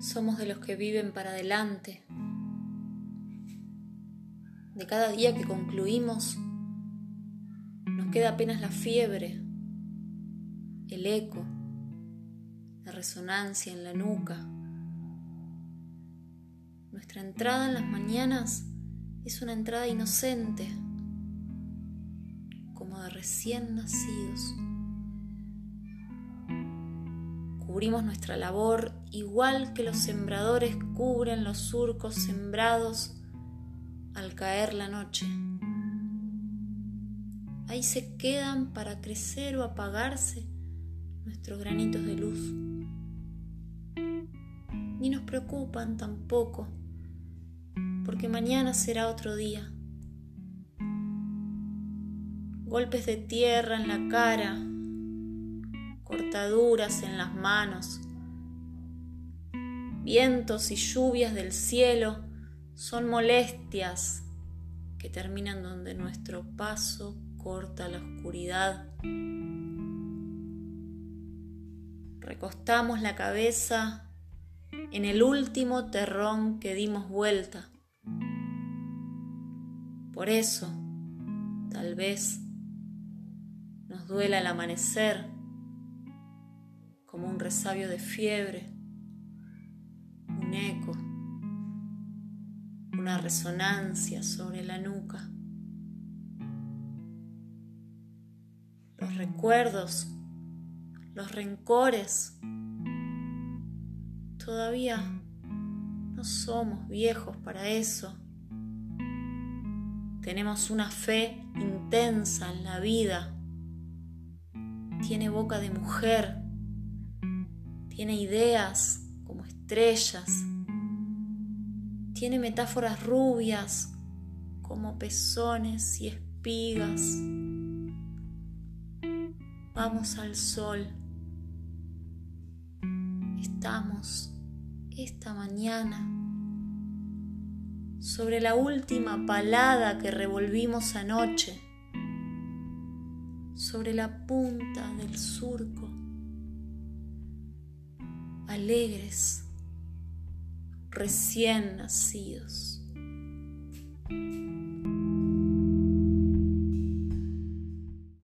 Somos de los que viven para adelante. De cada día que concluimos, nos queda apenas la fiebre, el eco, la resonancia en la nuca. Nuestra entrada en las mañanas es una entrada inocente, como de recién nacidos. Cubrimos nuestra labor igual que los sembradores cubren los surcos sembrados al caer la noche. Ahí se quedan para crecer o apagarse nuestros granitos de luz. Ni nos preocupan tampoco, porque mañana será otro día. Golpes de tierra en la cara, cortaduras en las manos, vientos y lluvias del cielo son molestias que terminan donde nuestro paso corta la oscuridad. Recostamos la cabeza en el último terrón que dimos vuelta. Por eso, tal vez, nos duela el amanecer como un resabio de fiebre, un eco, una resonancia sobre la nuca. Los recuerdos, los rencores, todavía no somos viejos para eso. Tenemos una fe intensa en la vida. Tiene boca de mujer tiene ideas como estrellas, tiene metáforas rubias como pezones y espigas. Vamos al sol. Estamos esta mañana sobre la última palada que revolvimos anoche, sobre la punta del surco alegres, recién nacidos.